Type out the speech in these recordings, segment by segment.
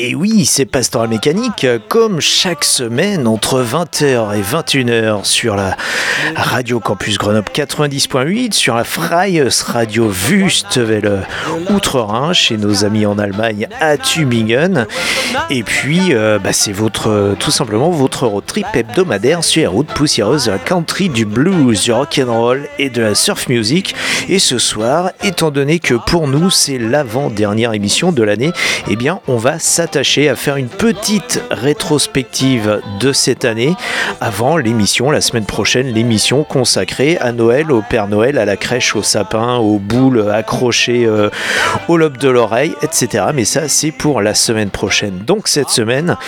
Et oui, c'est Pastoral Mécanique, comme chaque semaine, entre 20h et 21h sur la Radio Campus Grenoble 90.8, sur la Freies Radio Wüstewelle Outre-Rhin, chez nos amis en Allemagne à Tübingen. Et puis, euh, bah, c'est votre, tout simplement votre road trip hebdomadaire sur les routes poussiéreuses de la country, du blues, du rock'n'roll et de la surf music. Et ce soir, étant donné que pour nous, c'est l'avant-dernière émission de l'année, eh bien, on va s'attacher à faire une petite rétrospective de cette année avant l'émission, la semaine prochaine, l'émission consacrée à Noël, au Père Noël, à la crèche, au sapin, aux boules accrochées euh, au lobe de l'oreille, etc. Mais ça, c'est pour la semaine prochaine. Donc cette semaine,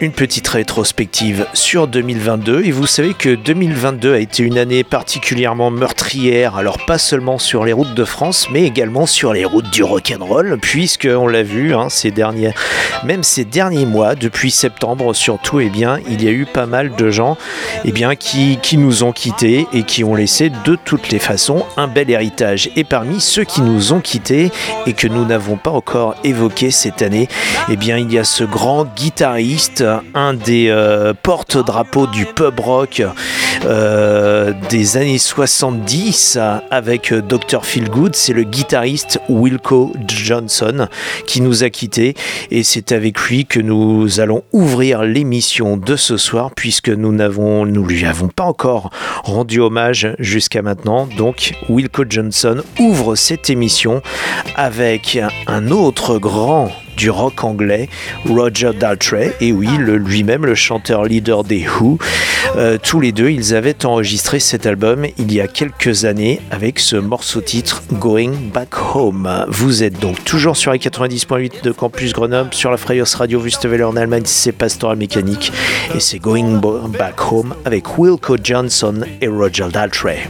une petite rétrospective sur 2022. Et vous savez que 2022 a été une année particulièrement meurtrière, alors pas seulement sur les routes de France, mais également sur les routes du rock'n'roll, puisque on l'a vu hein, ces derniers, même ces derniers mois, depuis septembre surtout, bien, il y a eu pas mal de gens eh bien, qui, qui nous ont quittés et qui ont laissé de toutes les façons un bel héritage. Et parmi ceux qui nous ont quittés et que nous n'avons pas encore évoqué cette année, eh bien, il y a ce grand guitariste, un des euh, porte-drapeaux du pub rock euh, des années 70 avec Dr. Feelgood, c'est le guitariste Wilco Johnson qui nous a quittés et c'est avec lui que nous allons ouvrir l'émission de ce soir puisque nous n'avons nous lui avons pas encore rendu hommage jusqu'à maintenant. Donc Wilco Johnson ouvre cette émission avec un autre grand du rock anglais, Roger Daltrey, et oui, lui-même le chanteur leader des Who. Euh, tous les deux, ils avaient enregistré cet album il y a quelques années avec ce morceau titre Going Back Home. Vous êtes donc toujours sur les 90.8 de Campus Grenoble, sur la Freios Radio Wüstewelle en Allemagne, c'est Pastoral Mécanique, et c'est Going Back Home avec Wilco Johnson et Roger Daltrey.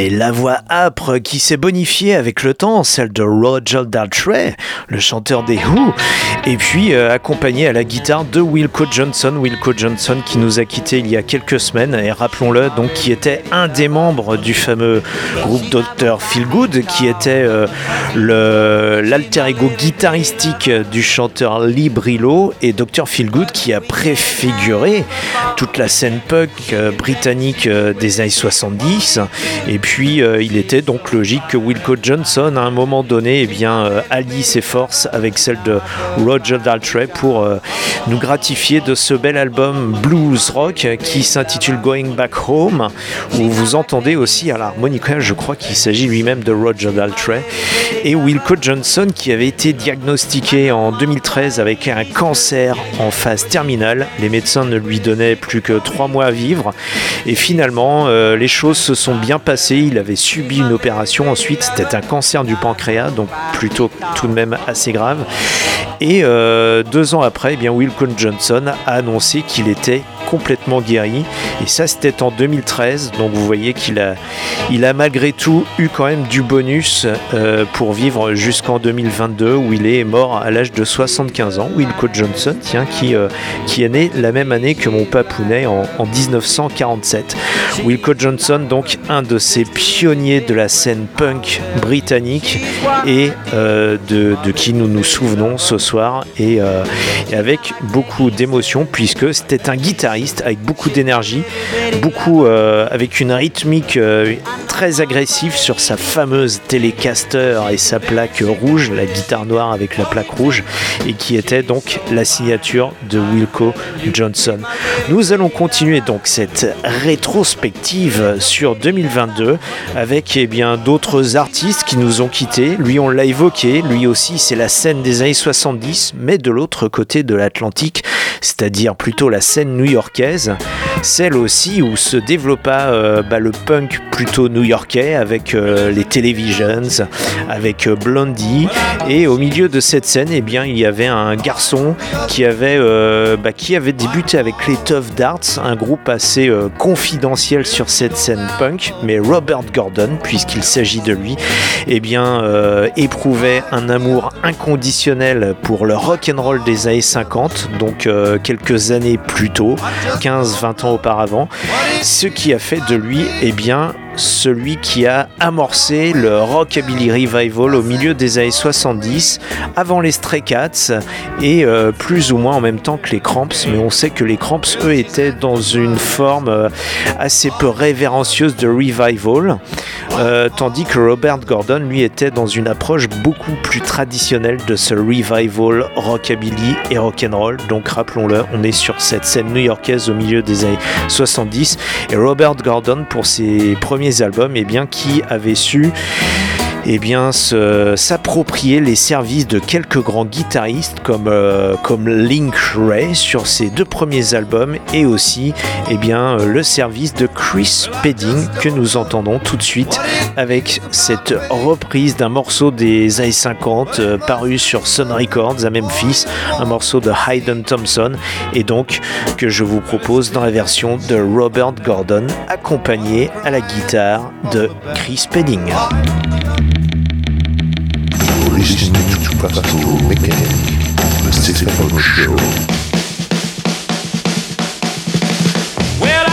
Et la voix âpre qui s'est bonifiée avec le temps, celle de Roger Daltrey, le chanteur des Who, et puis euh, accompagné à la guitare de Wilco Johnson, Wilco Johnson qui nous a quitté il y a quelques semaines, et rappelons-le, donc qui était un des membres du fameux groupe Dr. Feelgood, qui était euh, l'alter ego guitaristique du chanteur Lee Brillo, et Dr. Feelgood qui a préfiguré toute la scène punk euh, britannique euh, des années 70. Et puis euh, il était donc logique que Wilco Johnson, à un moment donné, eh bien, euh, allie ses forces avec celle de Roger Daltrey pour euh, nous gratifier de ce bel album blues rock qui s'intitule Going Back Home, où vous entendez aussi à l'harmonica, je crois qu'il s'agit lui-même de Roger Daltrey, et Wilco Johnson qui avait été diagnostiqué en 2013 avec un cancer en phase terminale. Les médecins ne lui donnaient plus que trois mois à vivre. Et finalement, les choses se sont bien passées. Il avait subi une opération ensuite. C'était un cancer du pancréas, donc plutôt tout de même assez grave. Et euh, deux ans après, eh bien, Johnson a annoncé qu'il était complètement guéri. Et ça, c'était en 2013. Donc vous voyez qu'il a, il a malgré tout eu quand même du bonus euh, pour vivre jusqu'en 2022 où il est mort à l'âge de 75 ans. Wilco Johnson, tiens, qui, euh, qui est né la même année que mon papounet en, en 1947. Wilco Johnson, donc un de ces pionniers de la scène punk britannique et euh, de, qui nous nous souvenons ce soir et avec beaucoup d'émotion puisque c'était un guitariste avec beaucoup d'énergie, beaucoup euh, avec une rythmique euh, très agressive sur sa fameuse Telecaster et sa plaque rouge, la guitare noire avec la plaque rouge et qui était donc la signature de Wilco Johnson. Nous allons continuer donc cette rétrospective sur 2022 avec eh bien d'autres artistes qui nous ont quittés. Lui, on l'a évoqué, lui aussi, c'est la scène des années 70, mais de l'autre côté de l'Atlantique, c'est-à-dire plutôt la scène new-yorkaise, celle aussi où se développa euh, bah, le punk plutôt new-yorkais avec euh, les Televisions, avec euh, Blondie, et au milieu de cette scène, eh bien, il y avait un garçon qui avait, bah, qui avait débuté avec les Tough Darts, un groupe assez confidentiel sur cette scène punk, mais Robert Gordon, puisqu'il s'agit de lui, eh bien, éprouvait un amour inconditionnel pour le rock and roll des années 50, donc euh, quelques années plus tôt, 15-20 ans auparavant, ce qui a fait de lui, eh bien, celui qui a amorcé le rockabilly revival au milieu des années 70, avant les Stray Cats et euh, plus ou moins en même temps que les Cramps, mais on sait que les Cramps, eux, étaient dans une forme euh, assez peu révérencieuse de revival, euh, tandis que Robert Gordon, lui, était dans une approche beaucoup plus traditionnelle de ce revival rockabilly et rock'n'roll. Donc rappelons-le, on est sur cette scène new-yorkaise au milieu des années 70 et Robert Gordon pour ses premiers albums, eh bien, qui avait su eh bien, s'approprier les services de quelques grands guitaristes comme, euh, comme Link Ray sur ses deux premiers albums et aussi eh bien, le service de Chris Pedding que nous entendons tout de suite avec cette reprise d'un morceau des années 50 euh, paru sur Sun Records à Memphis, un morceau de Hayden Thompson et donc que je vous propose dans la version de Robert Gordon accompagné à la guitare de Chris Pedding. Listening to Pastoral Mechanic, the Stephen Show. Well,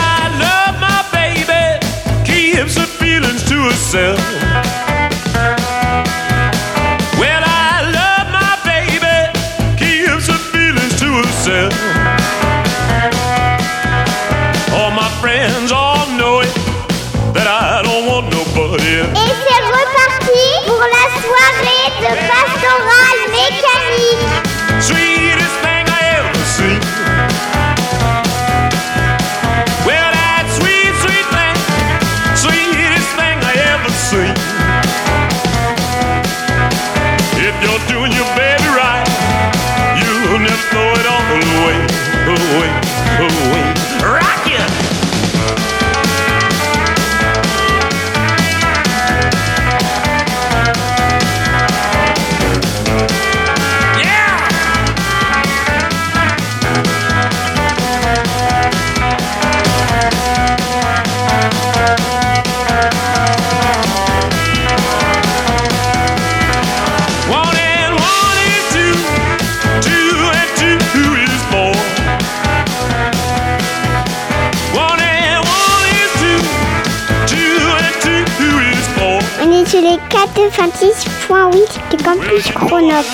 90.8 de Campus Grenoble.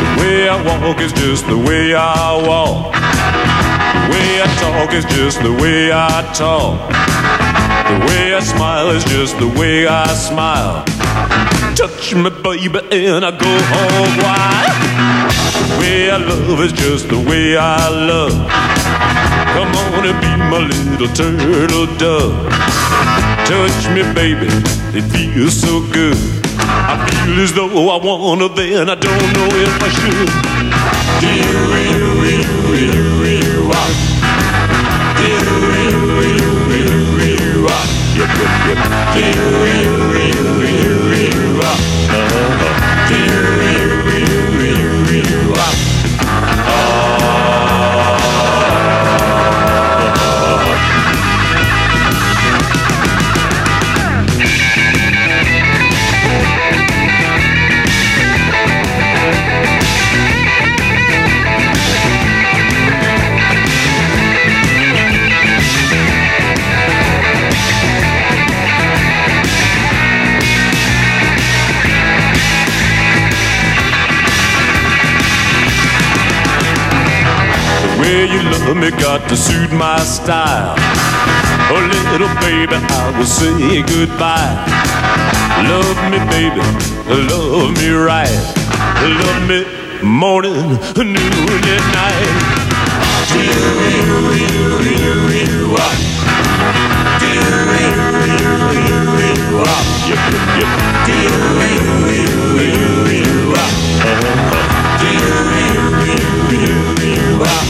The way I walk is just the way I walk. The way I talk is just the way I talk. The way I smile is just the way I smile. Touch me, baby, and I go home wild. The way I love is just the way I love. Come on and be my little turtle dove. Touch me, baby, it feels so good. I feel as though I wanna, then I don't know if I should. Do you, you, you, you, you, you, you, you, you, you, you, you, you Yep, yep, yep. Way you love me got to suit my style. Oh, little baby, I will say goodbye. Love me, baby, love me right. Love me morning, noon, and night. Do you, you, you, you. Do you, you, you, you. Do you, you, you, you, you. Do you, you, you, you, you.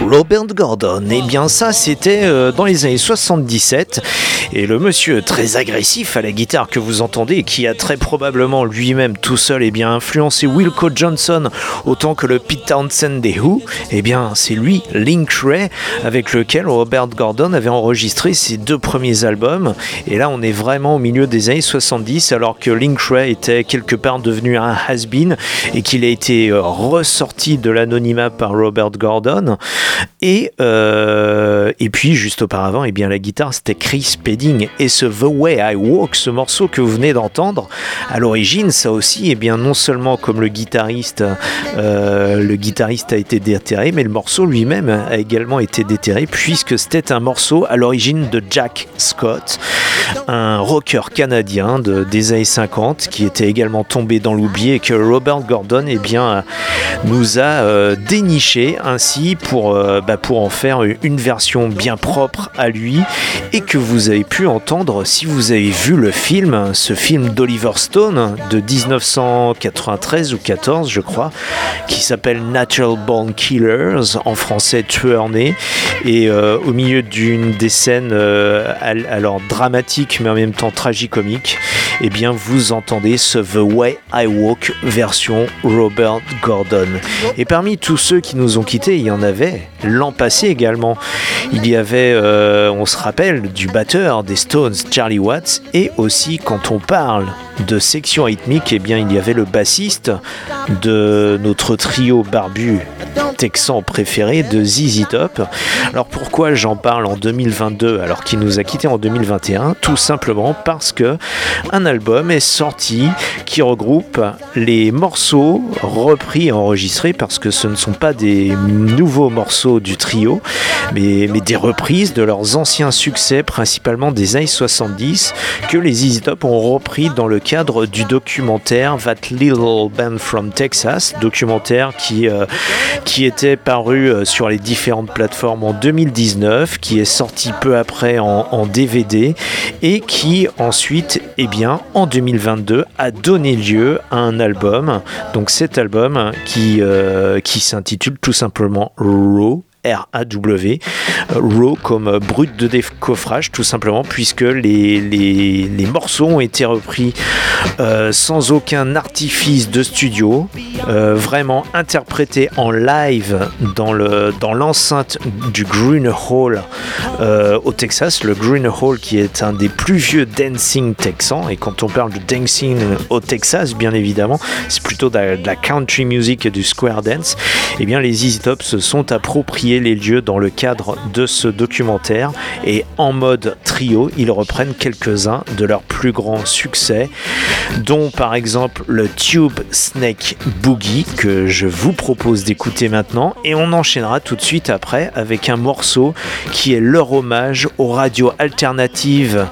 Robert Gordon, eh bien ça c'était euh, dans les années 77 et le monsieur très agressif à la guitare que vous entendez qui a très probablement lui-même tout seul eh bien influencé Wilco Johnson autant que le Pete Townsend des Who, eh bien c'est lui, Link Ray, avec lequel Robert Gordon avait enregistré ses deux premiers albums. Et là on est vraiment au milieu des années 70 alors que Link Ray était quelque part devenu un has-been et qu'il a été euh, ressorti de l'anonymat par Robert Gordon. Et, euh, et puis juste auparavant eh bien la guitare c'était Chris Et ce The Way I Walk ce morceau que vous venez d'entendre à l'origine ça aussi eh bien non seulement comme le guitariste euh, le guitariste a été déterré mais le morceau lui-même a également été déterré puisque c'était un morceau à l'origine de Jack Scott un rocker canadien de, des années 50 qui était également tombé dans l'oubli et que Robert Gordon eh bien, nous a euh, déniché ainsi pour, euh, bah, pour en faire une version bien propre à lui et que vous avez pu entendre si vous avez vu le film, ce film d'Oliver Stone de 1993 ou 14 je crois, qui s'appelle Natural Born Killers, en français tueur né, et euh, au milieu d'une des scènes euh, al- alors dramatiques mais en même temps tragicomiques, eh bien vous entendez ce The Way I Walk version Robert Gordon. Et parmi tous ceux qui nous ont quittés, il y en avait l'an passé également. Il y avait, euh, on se rappelle, du batteur des Stones, Charlie Watts, et aussi quand on parle de section rythmique, eh bien il y avait le bassiste de notre trio barbu texans préférés de ZZ Top. Alors pourquoi j'en parle en 2022 alors qu'il nous a quittés en 2021 Tout simplement parce que un album est sorti qui regroupe les morceaux repris et enregistrés parce que ce ne sont pas des nouveaux morceaux du trio mais, mais des reprises de leurs anciens succès principalement des années 70 que les ZZ Top ont repris dans le cadre du documentaire That Little Band from Texas, documentaire qui, euh, qui était paru euh, sur les différentes plateformes en 2019, qui est sorti peu après en, en DVD et qui ensuite, eh bien, en 2022, a donné lieu à un album. Donc cet album qui, euh, qui s'intitule tout simplement Raw. R-A-W, Raw comme euh, brut de décoffrage tout simplement puisque les, morceaux ont été repris euh, sans aucun artifice de studio, euh, vraiment interprétés en live dans le dans l'enceinte du Green Hall euh, au Texas, le Green Hall qui est un des plus vieux dancing texans et quand on parle de dancing au Texas bien évidemment c'est plutôt de la, country music et du square dance, et bien les Easy Top se sont appropriés les lieux dans le cadre de ce documentaire et en mode trio, ils reprennent quelques-uns de leurs plus grands succès, dont par exemple le Tube Snake Boogie que je vous propose d'écouter maintenant et on enchaînera tout de suite après avec un morceau qui est leur hommage aux radios alternatives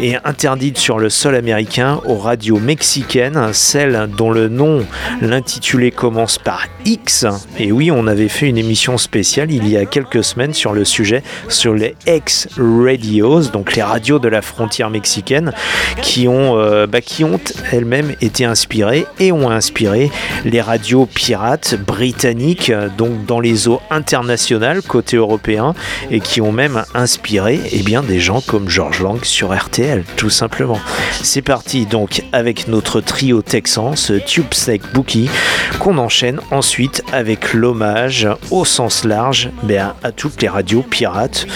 et interdites sur le sol américain, aux radios mexicaines, celles dont le nom, l'intitulé commence par X. Et oui, on avait fait une émission spéciale y a quelques semaines sur le sujet, sur les X-Radios, donc les radios de la frontière mexicaine, qui ont, euh, bah, ont elles-mêmes été inspirées et ont inspiré les radios pirates britanniques, euh, donc dans les eaux internationales côté européen, et qui ont même inspiré eh bien, des gens comme George Lang sur RTL, tout simplement. C'est parti donc avec notre trio texan, ce Tube Snake Bookie, qu'on enchaîne ensuite avec l'hommage au sens large ben, à toutes les radios pirates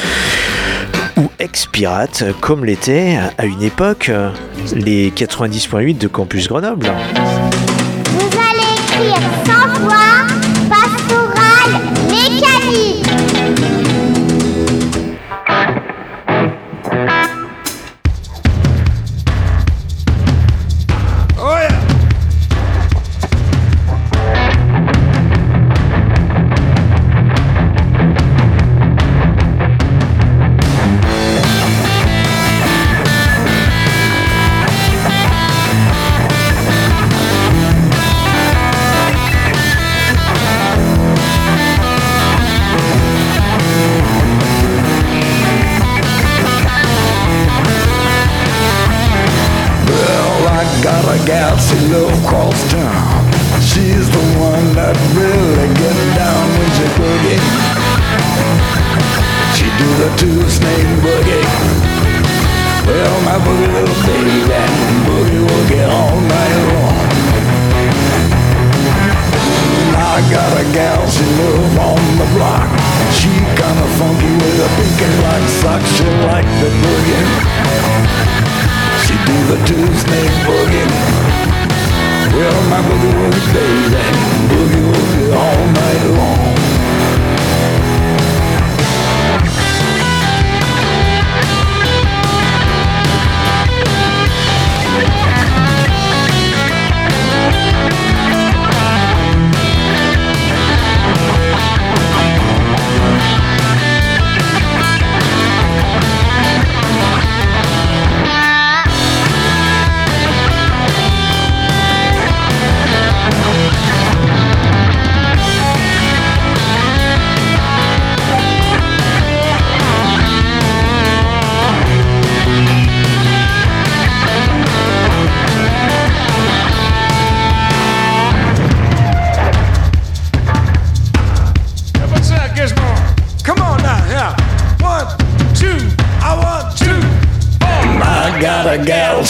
ou ex-pirates, comme l'était à une époque les 90.8 de Campus Grenoble. Vous allez écrire sans gal, she live on the block. She kinda funky with a pink and black sock. She like the boogie. She do the two snake boogie. Well, my boogie woogie baby, boogie woogie all night long.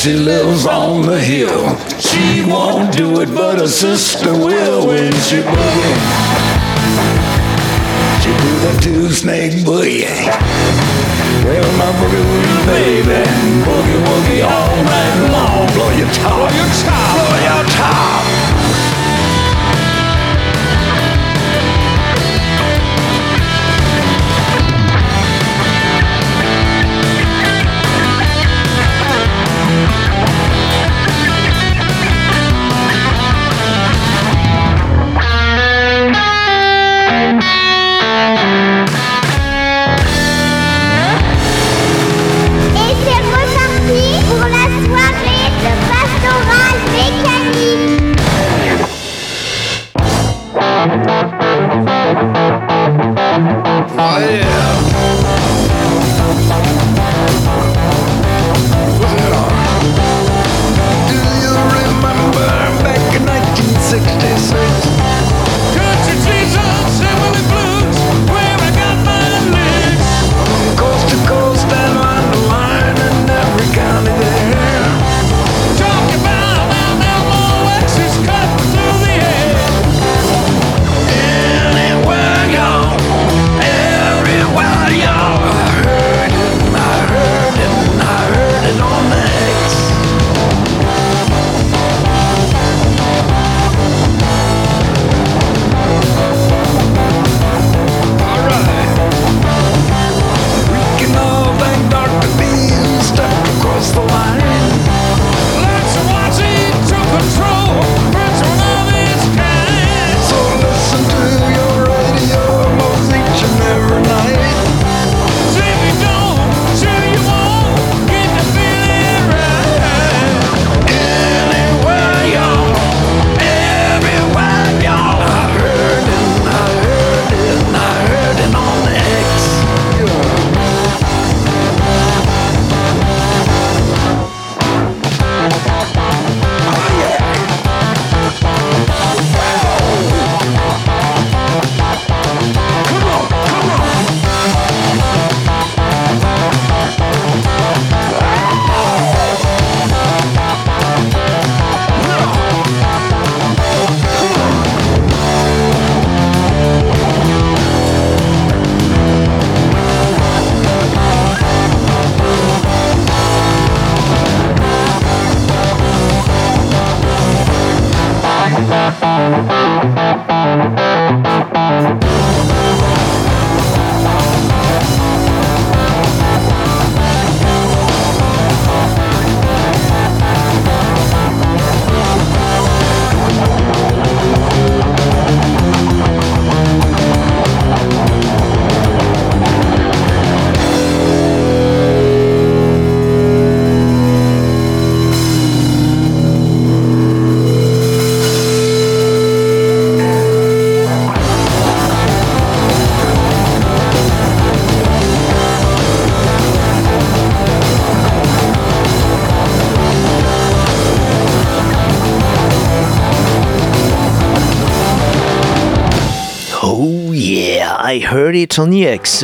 She lives on the hill. She won't do it, but her sister will when she boogie. She do the two snake boogie. Well, my boogie woogie baby, boogie woogie all night long. Blow your top, blow your top, blow your top.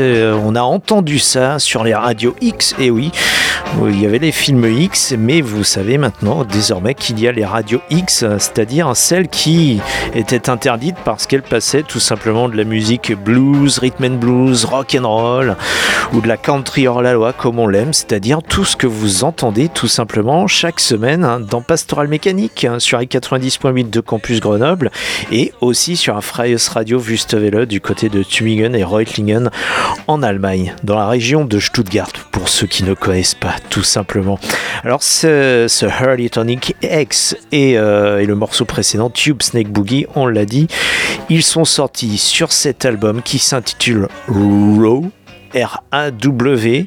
Euh, on a entendu ça sur les radios X, et oui, il y avait les films X, mais vous savez maintenant désormais qu'il y a les radios X, c'est-à-dire celles qui étaient interdites parce qu'elles passaient tout simplement de la musique blues, rhythm and blues, rock and roll, ou de la country hors la loi comme on l'aime, c'est-à-dire tout ce que vous entendez tout simplement chaque semaine hein, dans Pastoral Mécanique hein, sur i90.8 de Campus Grenoble et aussi sur un Freies Radio Wüstewelle du côté de Tübingen et Reutlingen en Allemagne, dans la région de Stuttgart, pour ceux qui ne connaissent pas tout simplement. Alors ce, Hurley Tonic X et, euh, et le morceau précédent Tube Snake Boogie, on l'a dit, ils sont sortis sur cet album qui s'intitule Raw. R-A-W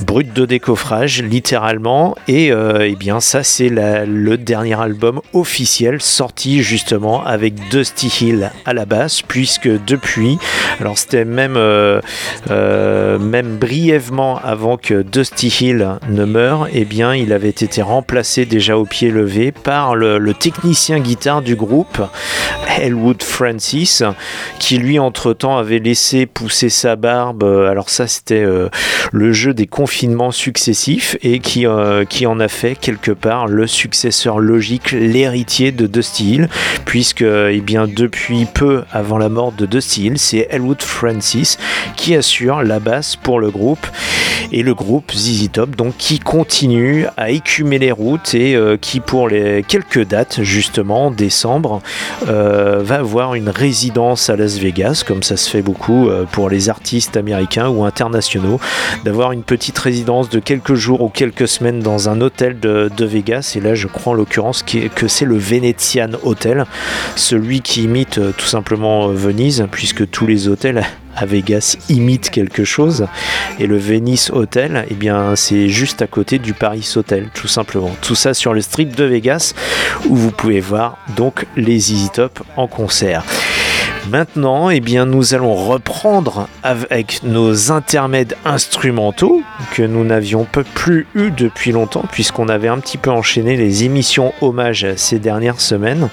brut de décoffrage littéralement. Et euh, eh bien ça c'est le dernier album officiel sorti justement avec Dusty Hill à la basse puisque depuis alors c'était même euh, euh, même brièvement avant que Dusty Hill ne meure et eh bien il avait été remplacé déjà au pied levé par le, technicien guitare du groupe Elwood Francis qui lui entre temps avait laissé pousser sa barbe. Alors ça c'était le jeu des confinements successifs et qui, euh, qui en a fait quelque part le successeur logique, l'héritier de Dusty Hill, puisque eh bien, depuis peu avant la mort de Dusty Hill, c'est Elwood Francis qui assure la basse pour le groupe et le groupe ZZ Top donc qui continue à écumer les routes et euh, qui pour les quelques dates justement décembre euh, va avoir une résidence à Las Vegas comme ça se fait beaucoup pour les artistes américains ou internationaux d'avoir une petite résidence de quelques jours ou quelques semaines dans un hôtel de, Vegas. Et là, je crois en l'occurrence que c'est le Venetian Hotel, celui qui imite euh, tout simplement euh, Venise, puisque tous les hôtels à Vegas imitent quelque chose. Et le Venice Hotel, eh bien, c'est juste à côté du Paris Hotel, tout simplement. Tout ça sur le strip de Vegas, où vous pouvez voir donc les Easy Top en concert. Maintenant, eh bien, nous allons reprendre avec nos intermèdes instrumentaux que nous n'avions plus eu depuis longtemps puisqu'on avait un petit peu enchaîné les émissions hommages ces dernières semaines.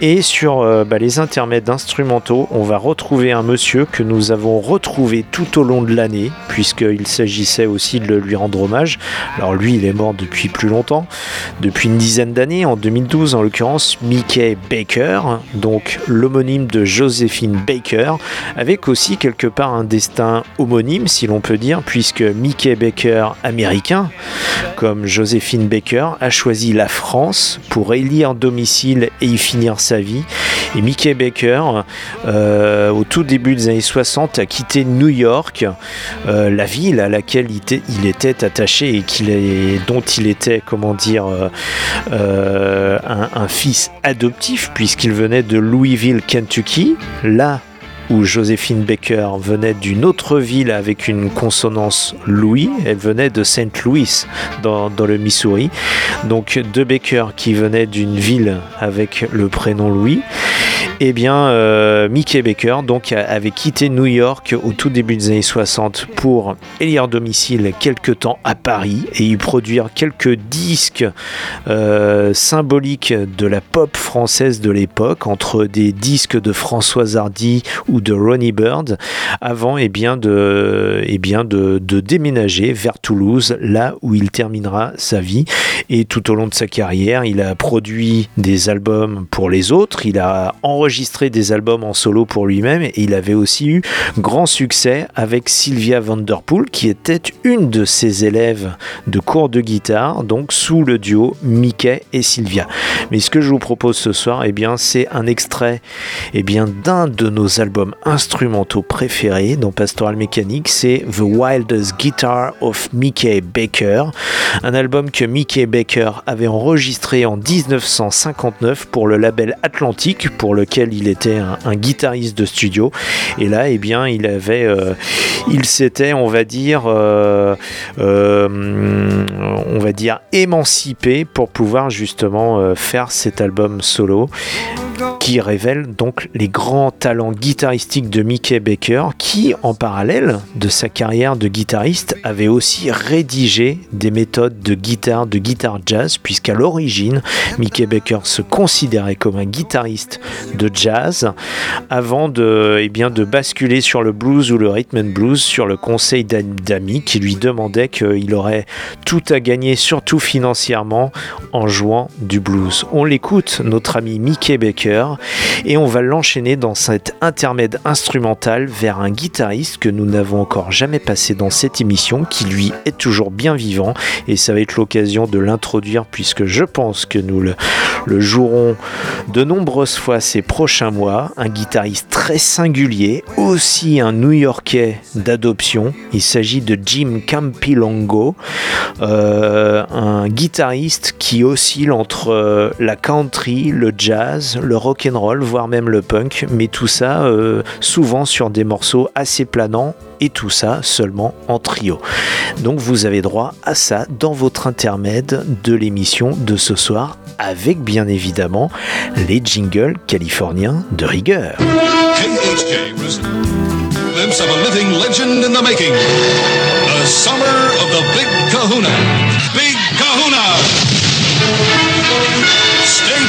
Et sur euh, bah, les intermèdes instrumentaux, on va retrouver un monsieur que nous avons retrouvé tout au long de l'année puisqu'il s'agissait aussi de lui rendre hommage. Alors lui, il est mort depuis plus longtemps, depuis une dizaine d'années, en 2012 en l'occurrence, Mickey Baker, donc l'homonyme de Joseph Joséphine Baker, avec aussi quelque part un destin homonyme, si l'on peut dire, puisque Mickey Baker, américain, comme Joséphine Baker, a choisi la France pour élire domicile et y finir sa vie. Et Mickey Baker, euh, au tout début des années 60, a quitté New York, euh, la ville à laquelle il était, attaché et dont il était, comment dire, euh, un, un fils adoptif, puisqu'il venait de Louisville, Kentucky, là où Joséphine Baker venait d'une autre ville avec une consonance Louis, elle venait de Saint Louis dans, le Missouri. Donc deux Baker qui venaient d'une ville avec le prénom Louis eh bien, euh, Mickey Baker donc, avait quitté New York au tout début des années 60 pour élire domicile quelque temps à Paris et y produire quelques disques euh, symboliques de la pop française de l'époque, entre des disques de François Hardy ou de Ronnie Bird, avant eh bien, de, eh bien, de, de déménager vers Toulouse, là où il terminera sa vie. Et tout au long de sa carrière, il a produit des albums pour les autres, il a enregistré enregistré des albums en solo pour lui-même et il avait aussi eu grand succès avec Sylvia Vanderpool qui était une de ses élèves de cours de guitare, donc sous le duo Mickey et Sylvia. Mais ce que je vous propose ce soir, eh bien, c'est un extrait eh bien, d'un de nos albums instrumentaux préférés dans Pastoral Mécanique, c'est The Wildest Guitar of Mickey Baker, un album que Mickey Baker avait enregistré en 1959 pour le label Atlantique, pour lequel il était un, guitariste de studio. Et là, eh bien, il avait, euh, il s'était, on va dire, euh, euh, on va dire, émancipé pour pouvoir justement faire cet album solo qui révèle donc les grands talents guitaristiques de Mickey Baker, qui, en parallèle de sa carrière de guitariste, avait aussi rédigé des méthodes de guitare, de guitare jazz, puisqu'à l'origine, Mickey Baker se considérait comme un guitariste de jazz, avant de, eh basculer sur le blues ou le rhythm and blues, sur le conseil d'amis qui lui demandaient qu'il aurait tout à gagner, surtout financièrement, en jouant du blues. On l'écoute, notre ami Mickey Baker, et on va l'enchaîner dans cet intermède instrumental vers un guitariste que nous n'avons encore jamais passé dans cette émission, qui lui est toujours bien vivant, et ça va être l'occasion de l'introduire puisque je pense que nous le, jouerons de nombreuses fois ces prochains mois. Un guitariste très singulier, aussi un New-Yorkais d'adoption. Il s'agit de Jim Campilongo, euh, un guitariste qui oscille entre euh, la country, le jazz, le rock and roll, voire même le punk, mais tout ça euh, souvent sur des morceaux assez planants et tout ça seulement en trio. Donc vous avez droit à ça dans votre intermède de l'émission de ce soir avec bien évidemment les jingles californiens de rigueur.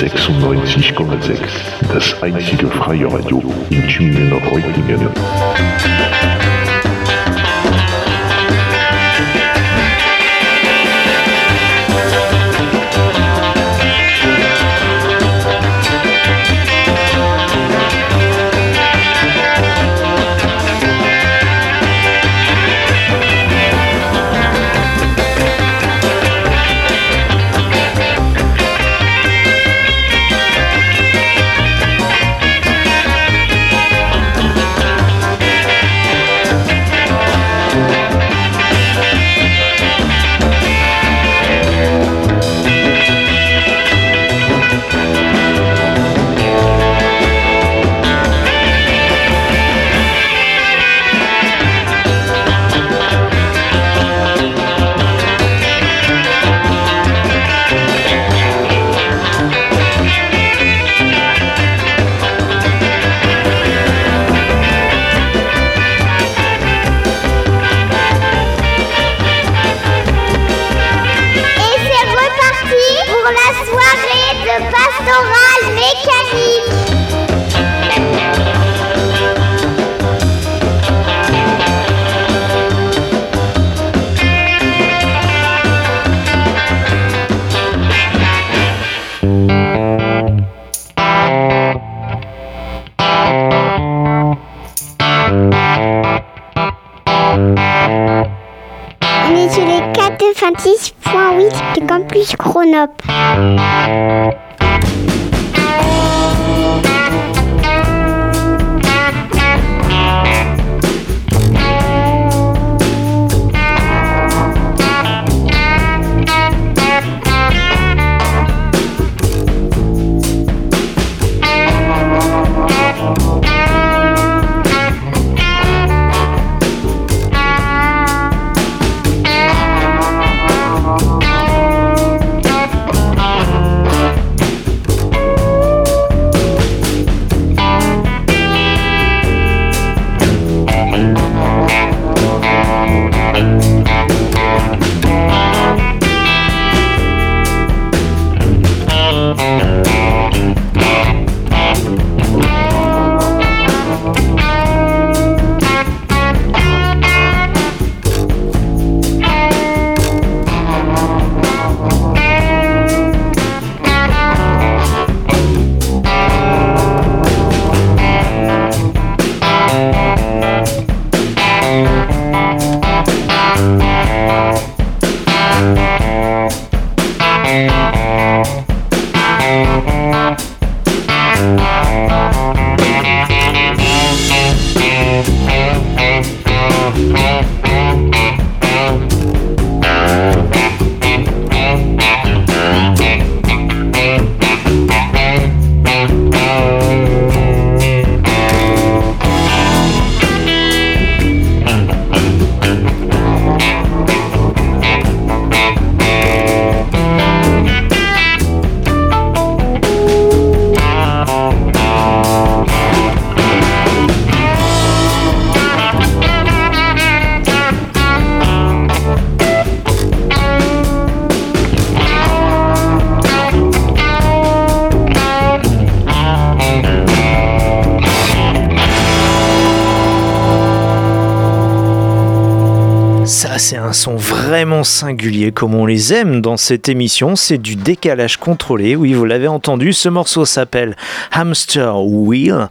96,6. Das einzige freie Radio in Tübingen-Reutlingen. Et Chronop. Singulier comme on les aime dans cette émission. C'est du décalage contrôlé. Oui, vous l'avez entendu. Ce morceau s'appelle Hamster Wheel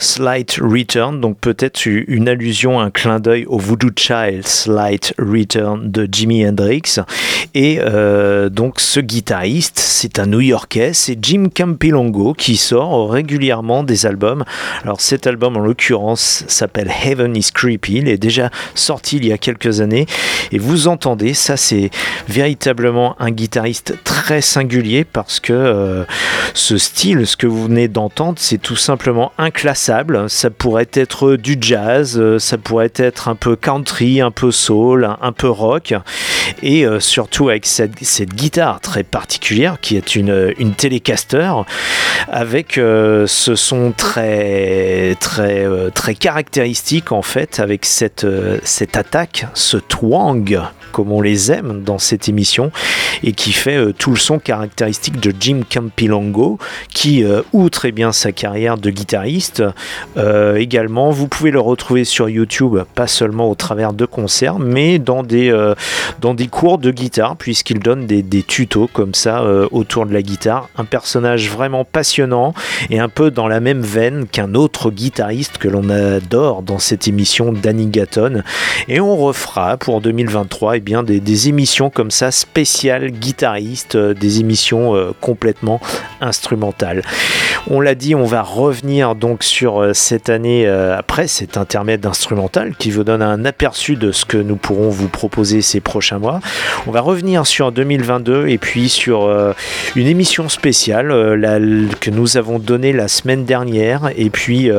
Slight Return. Donc peut-être une allusion, un clin d'œil au Voodoo Child Slight Return de Jimi Hendrix. Et euh, donc ce guitariste, c'est un New-Yorkais, c'est Jim Campilongo qui sort régulièrement des albums. Alors cet album en l'occurrence s'appelle Heaven is Creepy. Il est déjà sorti il y a quelques années. Et vous entendez, ça c'est véritablement un guitariste très singulier parce que euh, ce style, ce que vous venez d'entendre, c'est tout simplement inclassable. Ça pourrait être du jazz, euh, ça pourrait être un peu country, un peu soul, un peu rock. Et euh, surtout avec cette, guitare très particulière qui est une, une Telecaster avec ce son très, très, très caractéristique en fait avec cette, cette attaque, ce twang comme on les aime dans cette émission et qui fait euh, tout le son caractéristique de Jim Campilongo qui euh, outre et bien sa carrière de guitariste euh, également vous pouvez le retrouver sur YouTube pas seulement au travers de concerts mais dans des, dans des cours de guitare puisqu'il donne des, des, tutos comme ça autour de la guitare. Un personnage vraiment passionnant et un peu dans la même veine qu'un autre guitariste que l'on adore dans cette émission Danny Gatton. Et on refera pour 2023 eh bien, des, des, émissions comme ça spéciales guitaristes, euh, des émissions euh, complètement instrumentales. On l'a dit, on va revenir donc sur euh, cette année après cet intermède instrumental qui vous donne un aperçu de ce que nous pourrons vous proposer ces prochains mois. On va revenir sur 2022 et puis sur une émission spéciale que nous avons donnée la semaine dernière et puis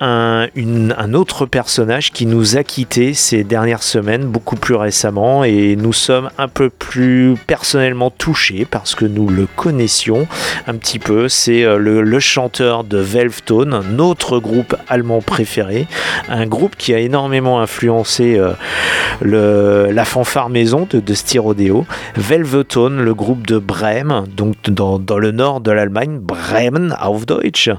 un, un autre personnage qui nous a quitté ces dernières semaines, beaucoup plus récemment et nous sommes un peu plus personnellement touchés parce que nous le connaissions un petit peu. C'est le, le, chanteur de Velvetone, notre groupe allemand préféré, un groupe qui a énormément influencé euh, le, la fanfare maison de, de Styrodeo. Velvetone, le groupe de Brême, donc dans, dans le nord de l'Allemagne, Bremen auf Deutsch,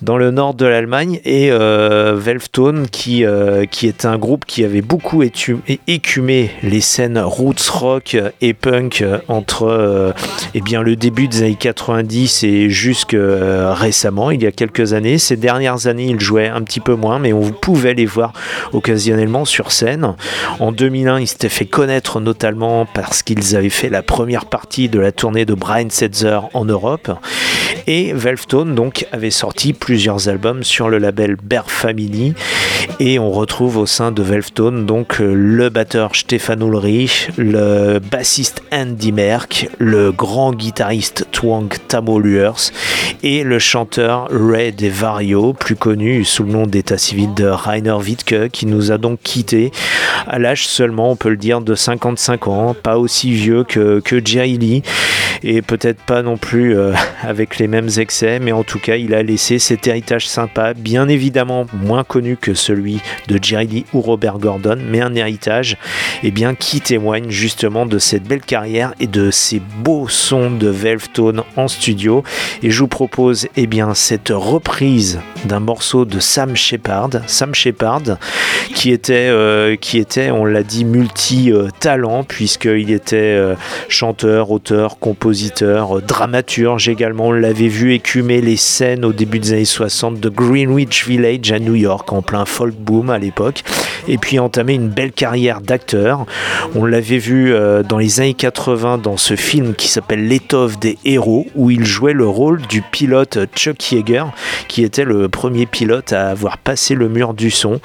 dans le nord de l'Allemagne, et euh, Velvetone qui, euh, qui est un groupe qui avait beaucoup écumé les scènes roots rock et punk entre euh, eh bien, le début des années 90 et jusque euh, récemment, il y a quelques années. Ces dernières années, ils jouaient un petit peu moins, mais on pouvait les voir occasionnellement sur scène. En 2001, ils s'étaient fait connaître notamment parce qu'ils avaient fait la première partie de la tournée de Brian Setzer en Europe. Et Velvetone donc avait sorti plusieurs albums sur le label Bear Family et on retrouve au sein de Velvetone donc le batteur Stefan Ulrich, le bassiste Andy Merck, le grand guitariste Twang Tamo Luers et le chanteur Ray DeVario, plus connu sous le nom d'état civil de Rainer Wittke, qui nous a donc quitté à l'âge seulement, on peut le dire, de 55 ans, pas aussi vieux que, que Jerry Lee et peut-être pas non plus euh, avec les mêmes excès, mais en tout cas, il a laissé cet héritage sympa, bien évidemment moins connu que celui de Jerry Lee ou Robert Gordon, mais un héritage eh bien, qui témoigne justement de cette belle carrière et de ces beaux sons de Velvetone en studio. Et je vous propose eh bien, cette reprise d'un morceau de Sam Shepard. Sam Shepard, qui était, euh, qui était on l'a dit, multi-talent, puisqu'il était euh, chanteur, auteur, compositeur, dramaturge également. On l'avait vu écumer les scènes au début des années 60 de Greenwich Village à New York, en plein folk boom à l'époque, et puis entamer une belle carrière d'acteur. On l'avait vu dans les années 80 dans ce film qui s'appelle L'étoffe des héros, où il jouait le rôle du pilote Chuck Yeager, qui était le premier pilote à avoir passé le mur du son.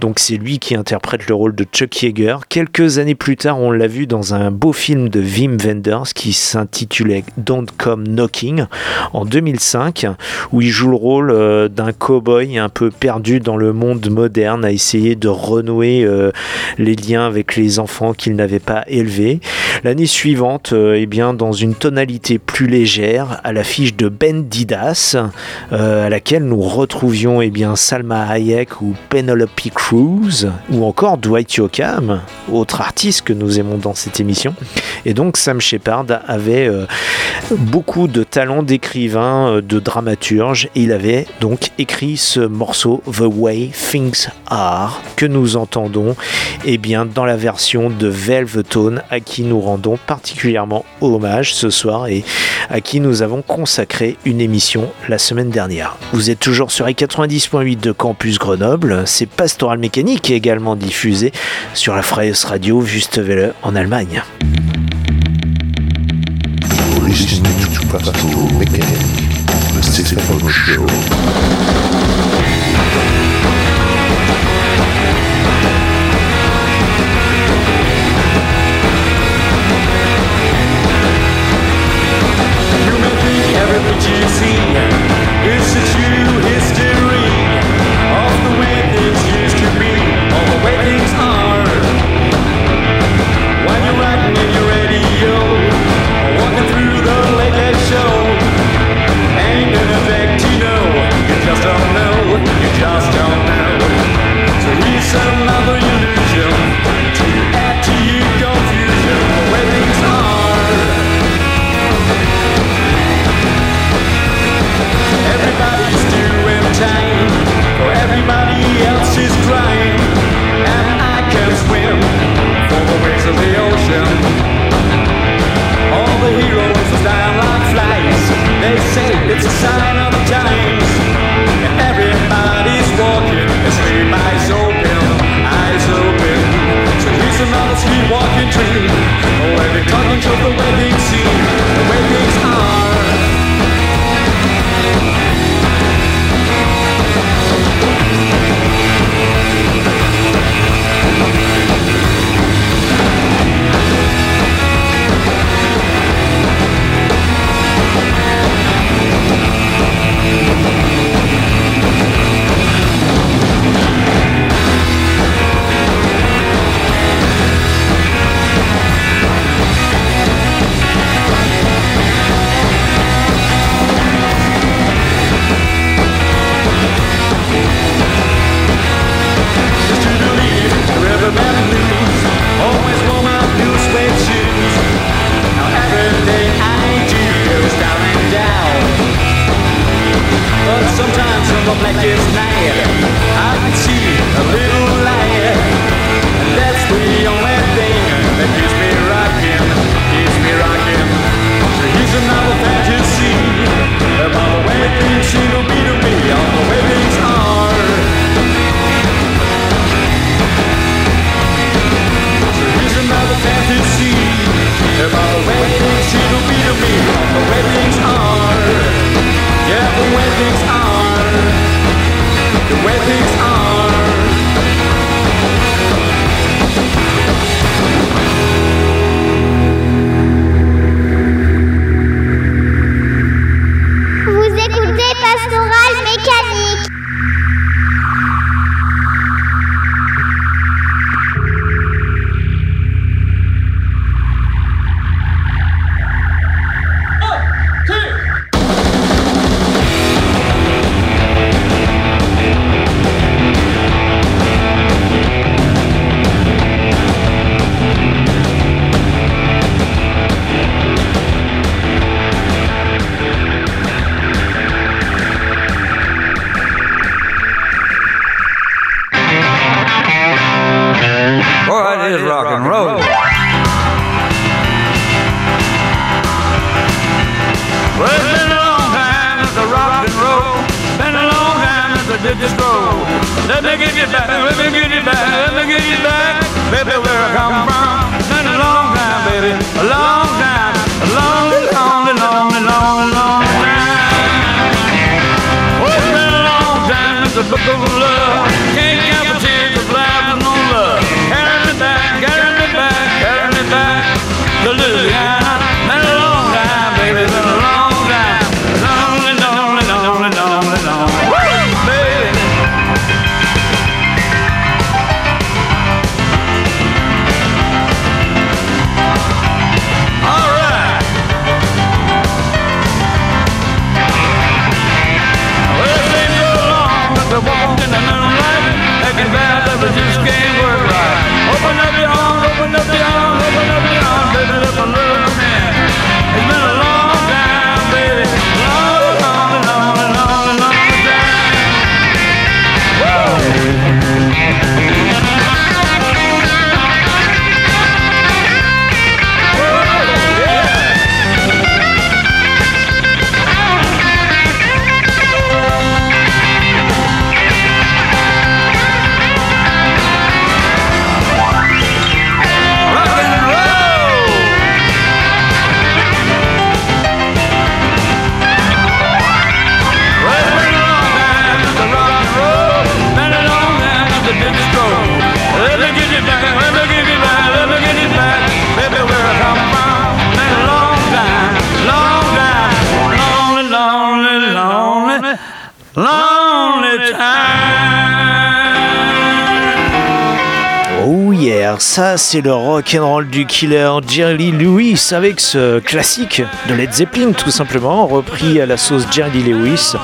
Donc c'est lui qui interprète le rôle de Chuck Yeager. Quelques années plus tard, on l'a vu dans un beau film de Wim Wenders qui s'intitulait Don't Come Knocking en 2005, où il joue le rôle euh, d'un cow-boy un peu perdu dans le monde moderne, à essayer de renouer euh, les liens avec les enfants qu'il n'avait pas élevés. L'année suivante, euh, eh bien, dans une tonalité plus légère, à l'affiche de Ben Didas, à laquelle nous retrouvions eh bien, Salma Hayek ou Penelope Cruz, ou encore Dwight Yoakam, autre artiste que nous aimons dans cette émission. Et donc Sam Shepard avait euh, beaucoup de talent d'écrivain, euh, de dramaturge, il avait donc écrit ce morceau The Way Things Are que nous entendons eh bien, dans la version de à qui nous rendons particulièrement hommage ce soir et à qui nous avons consacré une émission la semaine dernière. Vous êtes toujours sur les 90.8 de Campus Grenoble, c'est Pastoral Mécanique également diffusé sur la Freies Radio Wüstewelle en Allemagne. it's a sign of the. Everybody's walking, eyes open, eyes open. So here's another street walking dream. Oh, every talking show the wedding scene. Did the stroll. Let me get you back, let me get you back, let me get you back, baby, ça c'est le rock and roll du killer Jerry Lewis avec ce classique de Led Zeppelin tout simplement, repris à la sauce Jerry Lewis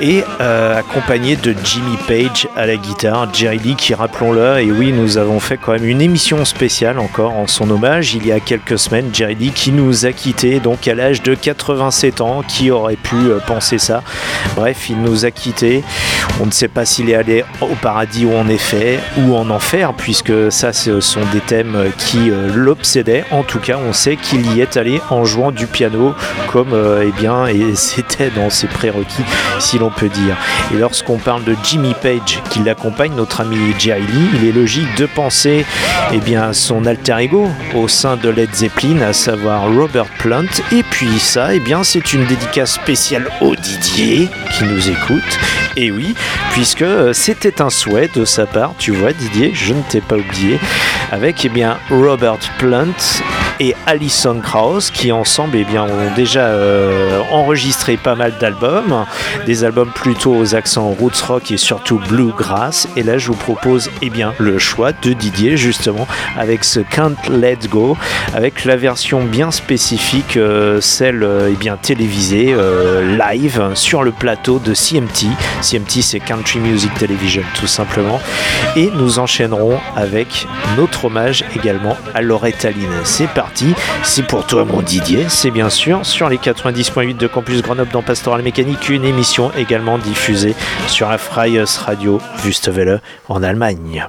et euh, accompagné de Jimmy Page à la guitare. Jerry Lee qui rappelons-le, et oui nous avons fait quand même une émission spéciale encore en son hommage il y a quelques semaines. Jerry Lee qui nous a quittés donc à l'âge de 87 ans, qui aurait pu euh, penser ça Bref, il nous a quittés. On ne sait pas s'il est allé au paradis ou en effet ou en enfer, puisque ça, ce sont des thèmes qui euh, l'obsédaient. En tout cas, on sait qu'il y est allé en jouant du piano, comme euh, eh bien, et c'était dans ses prérequis, si l'on peut dire. Et lorsqu'on parle de Jimmy Page qui l'accompagne, notre ami Jerry Lee, il est logique de penser eh bien, à son alter ego au sein de Led Zeppelin, à savoir Robert Plant. Et puis ça, eh bien, c'est une dédicace spéciale au Didier qui nous écoute. Et oui, puisque euh, c'était un souhait de sa part, tu vois Didier, je ne t'ai pas oublié, avec eh bien Robert Plant et Alison Krauss qui ensemble eh bien, ont déjà euh, enregistré pas mal d'albums, des albums plutôt aux accents roots rock et surtout bluegrass. Et là je vous propose eh bien, le choix de Didier justement avec ce Can't Let Go, avec la version bien spécifique, euh, celle euh, eh bien, télévisée, live sur le plateau de CMT. CMT c'est Country Music Television tout simplement. Et nous enchaînerons avec notre hommage également à Loretta Lynn. C'est parti, c'est pour toi mon Didier, c'est bien sûr sur les 90.8 de Campus Grenoble dans Pastoral Mécanique, une émission également diffusée sur la Freies Radio Wüstewelle en Allemagne.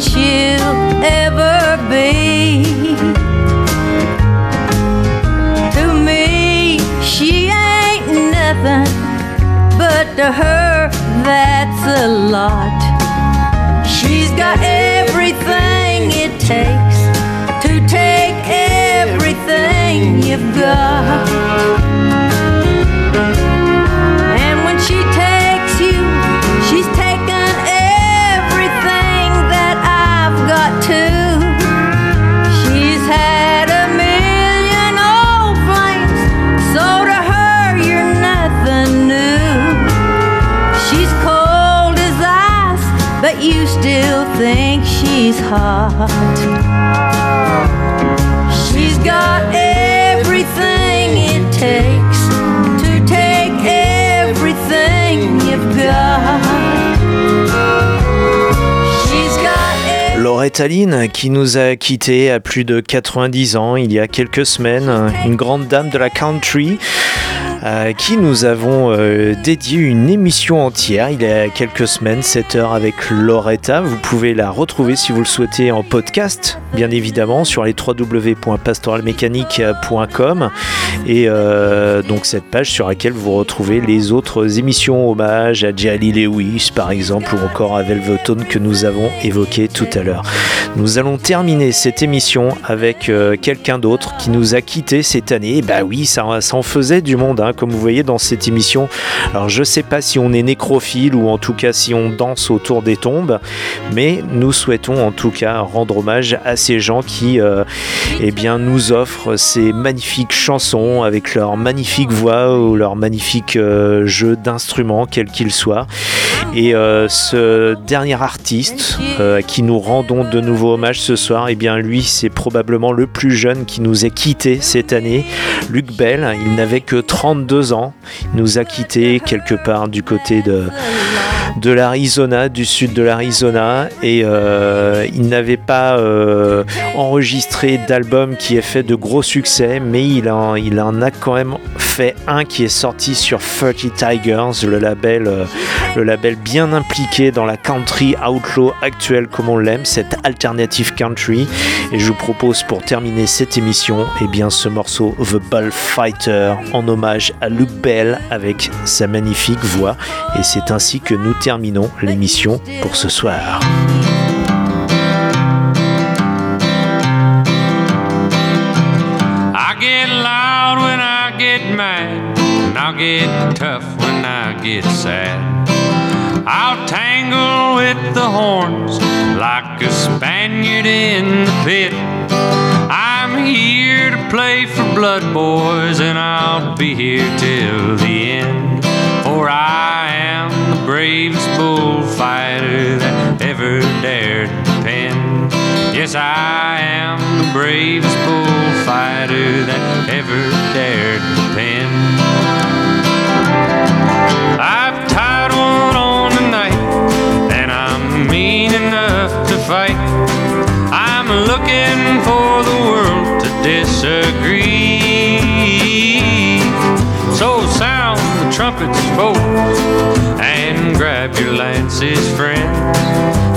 She'll ever be. To me, she ain't nothing, but to her, that's a lot. She's got everything it takes to take everything you've got. Think she's got everything it takes to take everything you've got. Loretta Lynn, qui nous a quittés à plus de 90 ans il y a quelques semaines, une grande dame de la country. À qui nous avons euh, dédié une émission entière il y a quelques semaines, 7 heures avec Loretta. Vous pouvez la retrouver si vous le souhaitez en podcast, bien évidemment, sur les www.pastoralmécanique.com et euh, donc cette page sur laquelle vous retrouvez les autres émissions hommage à Jali Lewis par exemple ou encore à Velvetone que nous avons évoqué tout à l'heure. Nous allons terminer cette émission avec euh, quelqu'un d'autre qui nous a quitté cette année. Et bah oui, ça, ça en faisait du monde, hein, comme vous voyez dans cette émission. Alors je sais pas si on est nécrophile ou en tout cas si on danse autour des tombes, mais nous souhaitons en tout cas rendre hommage à ces gens qui euh, eh nous offrent ces magnifiques chansons avec leur magnifique voix ou leur magnifique euh, jeu d'instruments, quel qu'il soit. Et euh, ce dernier artiste euh, à qui nous rendons de nouveau hommage ce soir, eh bien lui c'est probablement le plus jeune qui nous a quitté cette année. Luc Bell, il n'avait que 32 ans. Il nous a quitté quelque part du côté de de l'Arizona, du sud de l'Arizona, et euh, il n'avait pas euh, enregistré d'album qui ait fait de gros succès, mais il en, il a quand même fait un qui est sorti sur 30 Tigers, le label, euh, le label bien impliqué dans la country outlaw actuelle comme on l'aime, cette alternative country. Et je vous propose pour terminer cette émission, et eh bien ce morceau The Bullfighter en hommage à Luke Bell avec sa magnifique voix. Et c'est ainsi que nous terminons l'émission pour ce soir. I get loud when I get mad, and I'll get tough when I get sad. I'll tangle with the horns like a Spaniard in the pit. I'm here to play for blood, boys, and I'll be here till the end. For I am bravest bullfighter that ever dared to pen. Yes, I am the bravest bullfighter that ever dared to pen. I've tied one on tonight, and I'm mean enough to fight. I'm looking for the world to disagree. So sound the trumpets, folks, and grab your lances, friends.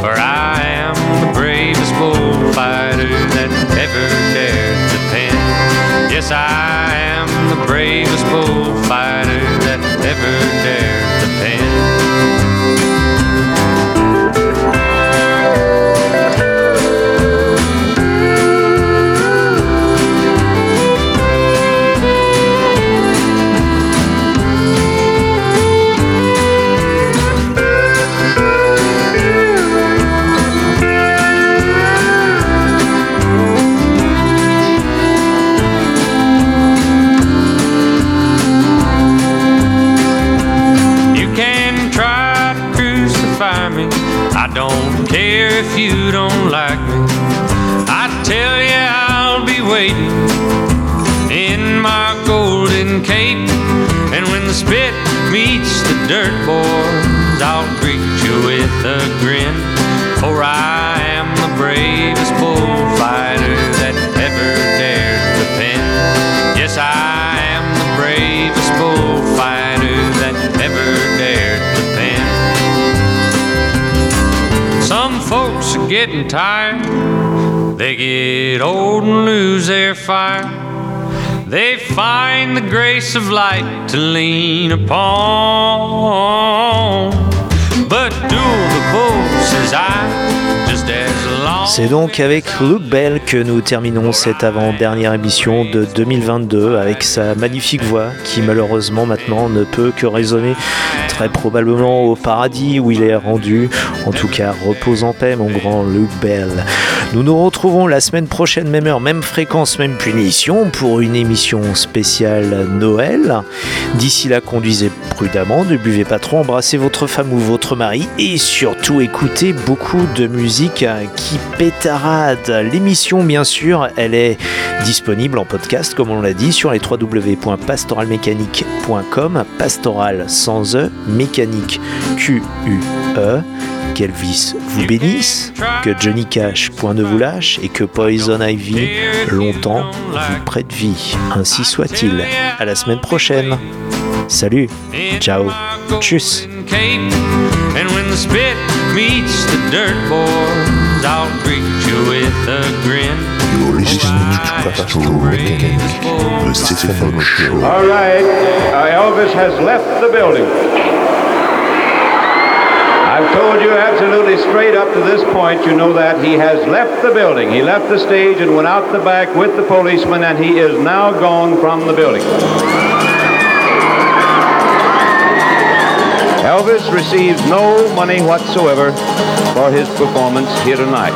For I am the bravest bullfighter that ever dared to pen. Yes, I am the bravest bullfighter that ever dared to pen. If you don't like me. I tell you, I'll be waiting in my golden cape. And when the spit meets the dirt, boys, I'll greet you with a grin. For I am the bravest bullfighter getting tired. They get old and lose their fire. They find the grace of light to lean upon. But do the bull, says I, just as. C'est donc avec Luke Bell que nous terminons cette avant-dernière émission de 2022 avec sa magnifique voix qui malheureusement maintenant ne peut que résonner très probablement au paradis où il est rendu. En tout cas, repose en paix mon grand Luke Bell. Nous nous retrouvons la semaine prochaine, même heure, même fréquence, même punition pour une émission spéciale Noël. D'ici là, conduisez prudemment, ne buvez pas trop, embrassez votre femme ou votre mari et surtout écoutez beaucoup de musique qui pétarade. L'émission, bien sûr, elle est disponible en podcast, comme on l'a dit, sur les www.pastoralmécanique.com. Pastoral sans E, mécanique Q-U-E. Qu'Elvis vous bénisse, que Johnny Cash point ne vous lâche et que Poison Ivy longtemps vous prête vie. Ainsi soit-il. À la semaine prochaine. Salut. Ciao. Tchuss. cape. And when the spit meets the dirt, boys, I'll greet you with a grin. You're listening to Pastoral Mechanic, the Stephen Show. All right, uh, Elvis has left the building. I've told you absolutely straight up to this point, you know that he has left the building. He left the stage and went out the back with the policeman, and he is now gone from the building. Elvis receives no money whatsoever for his performance here tonight.